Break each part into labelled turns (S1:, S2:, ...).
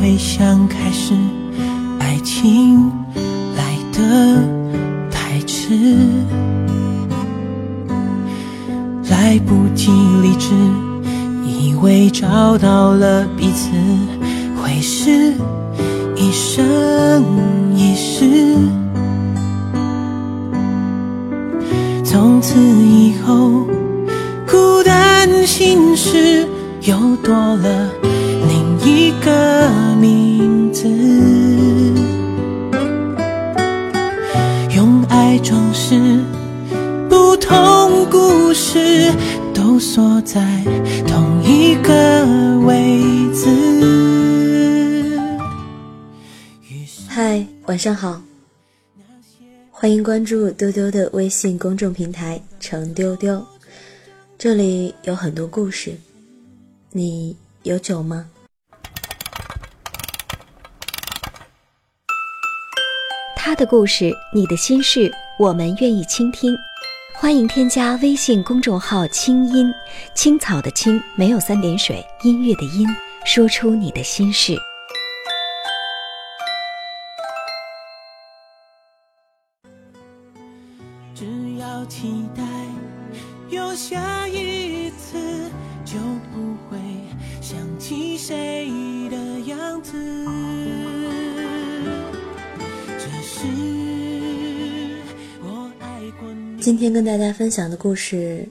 S1: 回想开始，爱情来得太迟，来不及理智，以为找到了彼此，会是一生一世，从此以后。孤单心事又多了
S2: 晚上好，欢迎关注丢丢的微信公众平台“程丢丢”。这里有很多故事，你有酒吗？他的故事，你的心事，我们愿意倾听。欢迎添加微信公众号“清音青草”的青没有三点水，音乐的音，说出你的心事。
S1: 期待。有下一次，就不会想起谁的样子。
S2: 这是我爱过今天跟大家分享的故事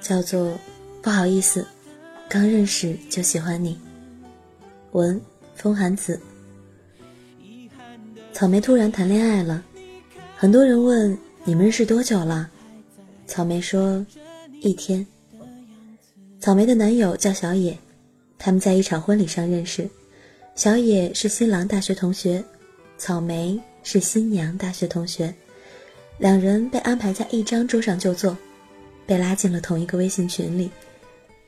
S2: 叫做《不好意思，刚认识就喜欢你》。文风寒子，草莓突然谈恋爱了，很多人问你们认识多久了？草莓说。一天，草莓的男友叫小野，他们在一场婚礼上认识。小野是新郎大学同学，草莓是新娘大学同学，两人被安排在一张桌上就坐，被拉进了同一个微信群里。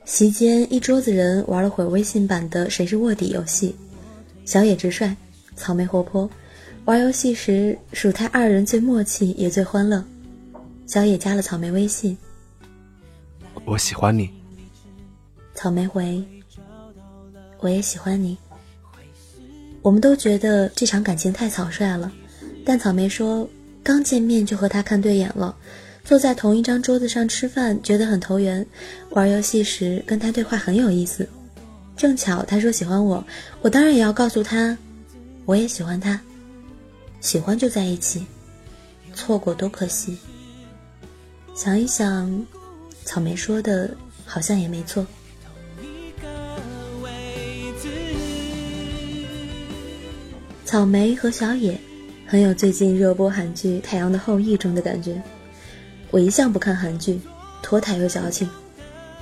S2: 席间，一桌子人玩了会微信版的“谁是卧底”游戏，小野直率，草莓活泼。玩游戏时，属他二人最默契也最欢乐。小野加了草莓微信。
S3: 我喜欢你，
S2: 草莓回。我也喜欢你。我们都觉得这场感情太草率了，但草莓说，刚见面就和他看对眼了，坐在同一张桌子上吃饭，觉得很投缘。玩游戏时跟他对话很有意思。正巧他说喜欢我，我当然也要告诉他，我也喜欢他。喜欢就在一起，错过多可惜。想一想。草莓说的好像也没错。草莓和小野很有最近热播韩剧《太阳的后裔》中的感觉。我一向不看韩剧，拖沓又矫情，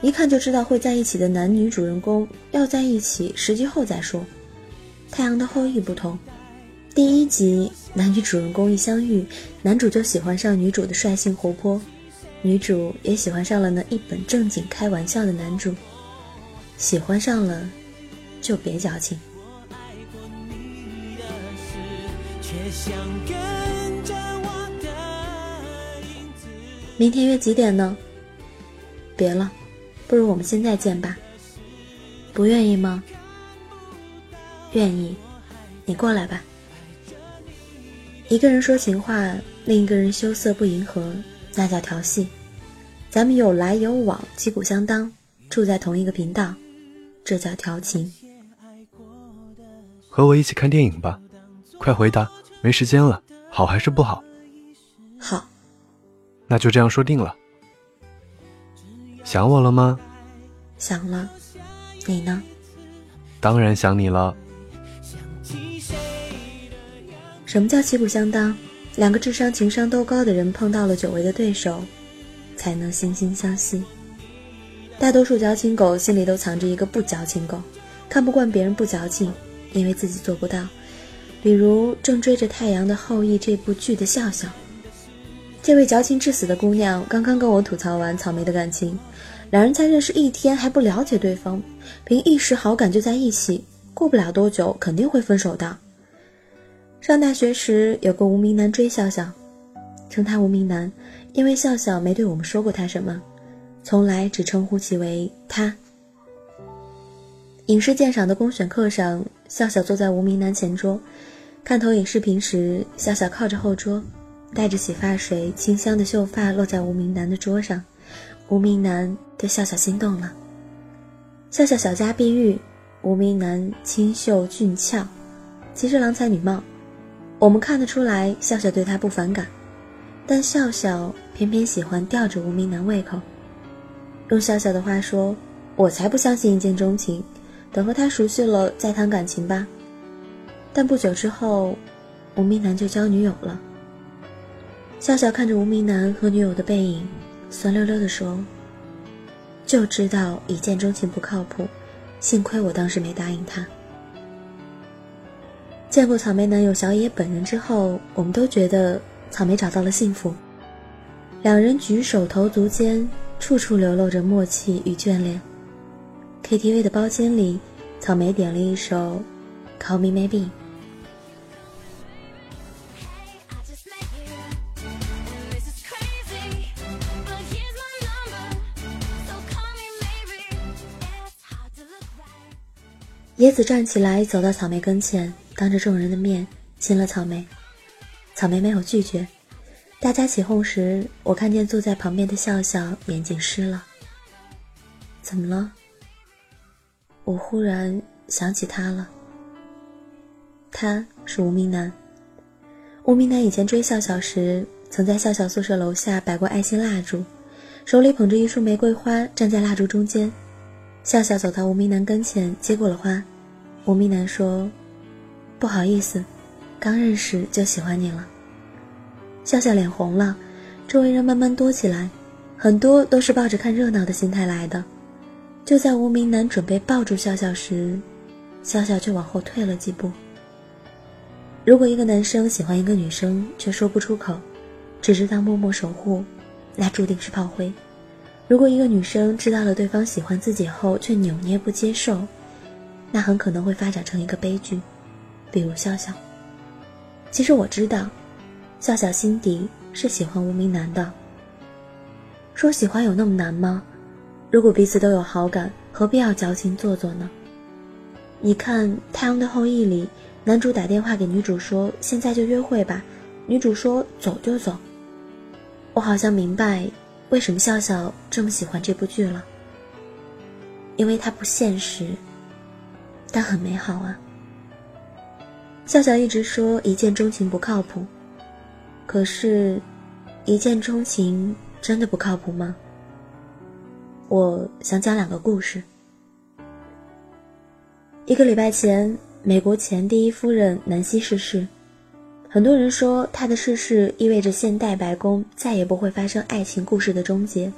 S2: 一看就知道会在一起的男女主人公要在一起，时机后再说。《太阳的后裔》不同，第一集男女主人公一相遇，男主就喜欢上女主的率性活泼。女主也喜欢上了那一本正经开玩笑的男主，喜欢上了就别矫情。明天约几点呢？别了，不如我们现在见吧。不愿意吗？愿意，你过来吧。一个人说情话，另一个人羞涩不迎合。那叫调戏，咱们有来有往，旗鼓相当，住在同一个频道，这叫调情。
S3: 和我一起看电影吧，快回答，没时间了，好还是不好？
S2: 好，
S3: 那就这样说定了。想我了吗？
S2: 想了，你呢？
S3: 当然想你了。
S2: 什么叫旗鼓相当？两个智商情商都高的人碰到了久违的对手，才能惺惺相惜。大多数矫情狗心里都藏着一个不矫情狗，看不惯别人不矫情，因为自己做不到。比如正追着太阳的后裔这部剧的笑笑，这位矫情至死的姑娘刚刚跟我吐槽完草莓的感情，两人才认识一天还不了解对方，凭一时好感就在一起，过不了多久肯定会分手的。上大学时有个无名男追笑笑，称他无名男，因为笑笑没对我们说过他什么，从来只称呼其为他。影视鉴赏的公选课上，笑笑坐在无名男前桌。看投影视频时，笑笑靠着后桌，带着洗发水，清香的秀发落在无名男的桌上。无名男对笑笑心动了。笑笑小家碧玉，无名男清秀俊俏，其实郎才女貌。我们看得出来，笑笑对他不反感，但笑笑偏偏喜欢吊着无名男胃口。用笑笑的话说：“我才不相信一见钟情，等和他熟悉了再谈感情吧。”但不久之后，无名男就交女友了。笑笑看着无名男和女友的背影，酸溜溜地说：“就知道一见钟情不靠谱，幸亏我当时没答应他。”见过草莓男友小野本人之后，我们都觉得草莓找到了幸福。两人举手投足间，处处流露着默契与眷恋。KTV 的包间里，草莓点了一首《Call Me Maybe》。野子站起来，走到草莓跟前，当着众人的面亲了草莓。草莓没有拒绝。大家起哄时，我看见坐在旁边的笑笑眼睛湿了。怎么了？我忽然想起他了。他是无名男。无名男以前追笑笑时，曾在笑笑宿舍楼下摆过爱心蜡烛，手里捧着一束玫瑰花，站在蜡烛中间。笑笑走到无名男跟前，接过了花。无名男说：“不好意思，刚认识就喜欢你了。”笑笑脸红了，周围人慢慢多起来，很多都是抱着看热闹的心态来的。就在无名男准备抱住笑笑时，笑笑却往后退了几步。如果一个男生喜欢一个女生却说不出口，只知道默默守护，那注定是炮灰。如果一个女生知道了对方喜欢自己后却扭捏不接受，那很可能会发展成一个悲剧，比如笑笑。其实我知道，笑笑心底是喜欢无名男的。说喜欢有那么难吗？如果彼此都有好感，何必要矫情做作呢？你看《太阳的后裔》里，男主打电话给女主说：“现在就约会吧。”女主说：“走就走。”我好像明白。为什么笑笑这么喜欢这部剧了？因为它不现实，但很美好啊。笑笑一直说一见钟情不靠谱，可是，一见钟情真的不靠谱吗？我想讲两个故事。一个礼拜前，美国前第一夫人南希逝世。很多人说，她的逝世意味着现代白宫再也不会发生爱情故事的终结。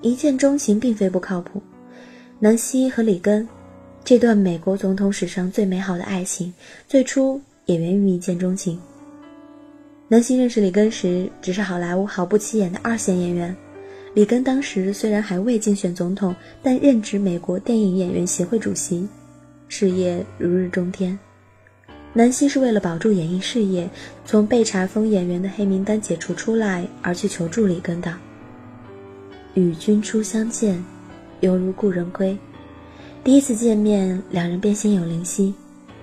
S2: 一见钟情并非不靠谱。南希和里根这段美国总统史上最美好的爱情，最初也源于一见钟情。南希认识里根时，只是好莱坞毫不起眼的二线演员。里根当时虽然还未竞选总统，但任职美国电影演员协会主席，事业如日中天。南希是为了保住演艺事业，从被查封演员的黑名单解除出来而去求助里根的。与君初相见，犹如故人归。第一次见面，两人便心有灵犀，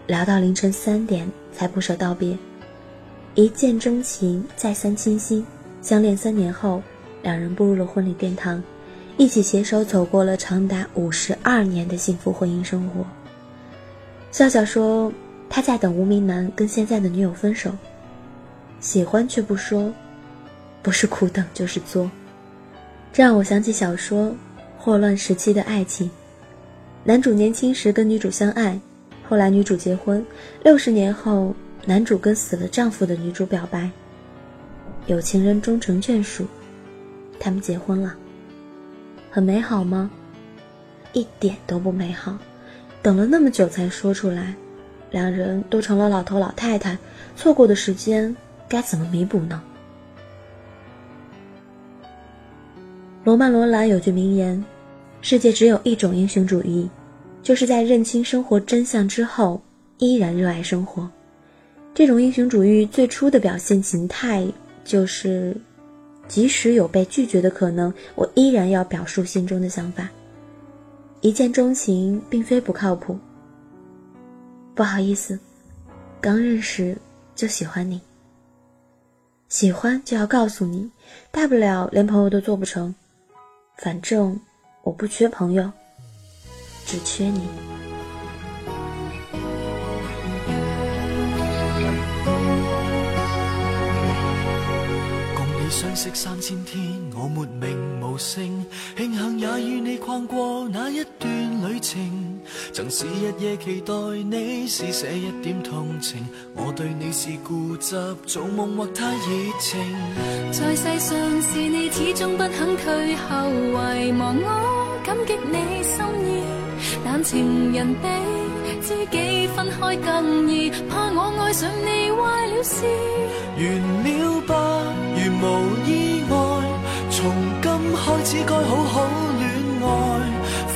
S2: 聊到凌晨三点才不舍道别。一见钟情，再三倾心，相恋三年后，两人步入了婚礼殿堂，一起携手走过了长达五十二年的幸福婚姻生活。笑笑说。他在等无名男跟现在的女友分手，喜欢却不说，不是苦等就是作。这让我想起小说《霍乱时期的爱情》，男主年轻时跟女主相爱，后来女主结婚，六十年后男主跟死了丈夫的女主表白，有情人终成眷属，他们结婚了，很美好吗？一点都不美好，等了那么久才说出来，两人都成了老头老太太，错过的时间该怎么弥补呢？罗曼·罗兰有句名言：“世界只有一种英雄主义，就是在认清生活真相之后，依然热爱生活。”这种英雄主义最初的表现形态就是，即使有被拒绝的可能，我依然要表述心中的想法。一见钟情并非不靠谱。不好意思，刚认识就喜欢你。喜欢就要告诉你，大不了连朋友都做不成。反正我不缺朋友，只缺你。
S4: 相识三千天，我没名无姓，庆幸也与你逛过那一段旅程。曾是日夜期待你施舍一点同情，我对你是固执，做梦或太热情。在世上是你始终不肯退后，遗忘我感激你心意，但情人比知己分开更易，怕我爱上你坏了只该好好恋爱，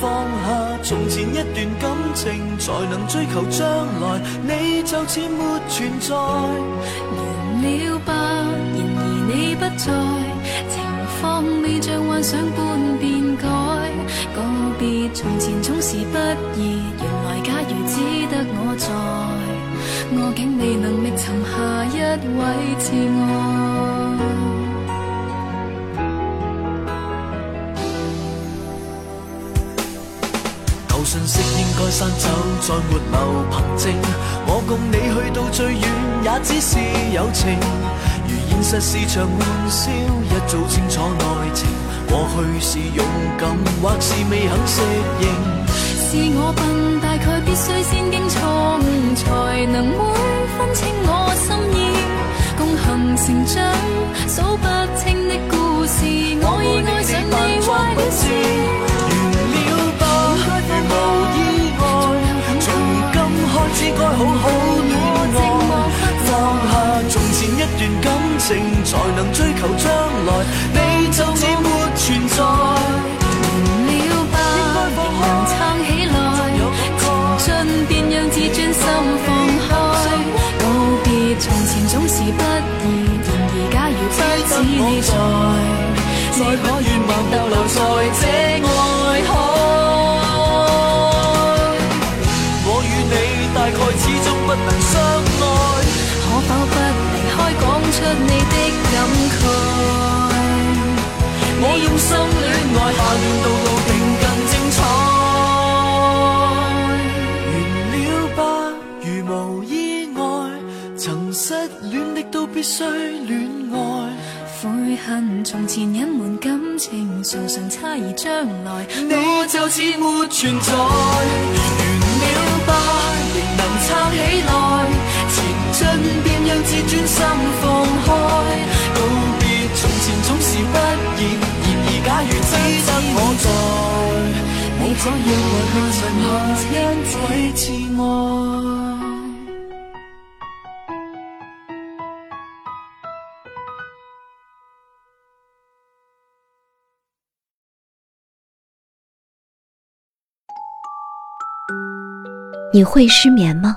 S4: 放下从前一段感情，才能追求将来。你就似没存在，完了吧。然而你不在，情况未像幻想般变改。告别从前总是不易，原来假如只得我在，我竟未能觅寻下一位挚爱。信息应该删走，再没留凭证。我共你去到最远，也只是友情。如现实是场玩笑，一早清楚内情。过去是勇敢，或是未肯适应？是我笨，大概必须先经错误，才能会分清我心意。共行成长，才能追求将来。你就似没存在，完了吧，仍能撑起来。情尽便让自尊心放开。告别从前总是不易，然而假如不止你在，你可愿望逗留在这爱海？不能相爱，可否不离开，讲出你的感慨？我用心恋爱，下段道路定更精彩。完了吧，如无意外，曾失恋的都必须恋爱。悔恨从前隐瞒感情，常常差异将来，你就似没存在。完了吧。仍能撑起来，前进让自尊心放开。告别从前总是不易，然而假如只得我在，你可要为下一位挚爱。
S2: 你会失眠吗？